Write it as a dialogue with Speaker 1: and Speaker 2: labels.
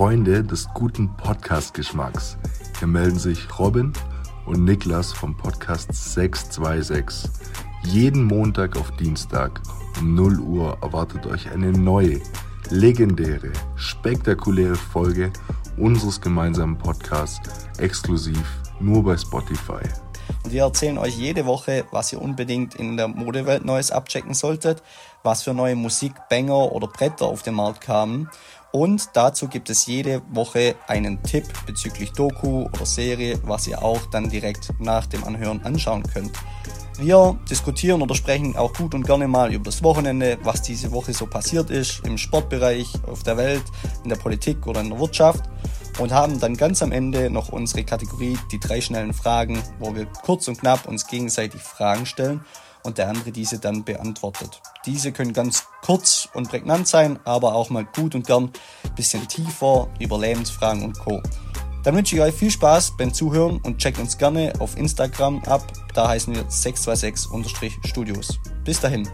Speaker 1: Freunde des guten Podcast-Geschmacks. Hier melden sich Robin und Niklas vom Podcast 626. Jeden Montag auf Dienstag um 0 Uhr erwartet euch eine neue, legendäre, spektakuläre Folge unseres gemeinsamen Podcasts exklusiv nur bei Spotify.
Speaker 2: Und wir erzählen euch jede Woche, was ihr unbedingt in der Modewelt Neues abchecken solltet, was für neue Musik, Banger oder Bretter auf den Markt kamen. Und dazu gibt es jede Woche einen Tipp bezüglich Doku oder Serie, was ihr auch dann direkt nach dem Anhören anschauen könnt. Wir diskutieren oder sprechen auch gut und gerne mal über das Wochenende, was diese Woche so passiert ist, im Sportbereich, auf der Welt, in der Politik oder in der Wirtschaft und haben dann ganz am Ende noch unsere Kategorie die drei schnellen Fragen, wo wir kurz und knapp uns gegenseitig Fragen stellen und der andere diese dann beantwortet. Diese können ganz kurz und prägnant sein, aber auch mal gut und gern ein bisschen tiefer über Lebensfragen und Co. Dann wünsche ich euch viel Spaß beim Zuhören und checkt uns gerne auf Instagram ab. Da heißen wir 626-Studios. Bis dahin.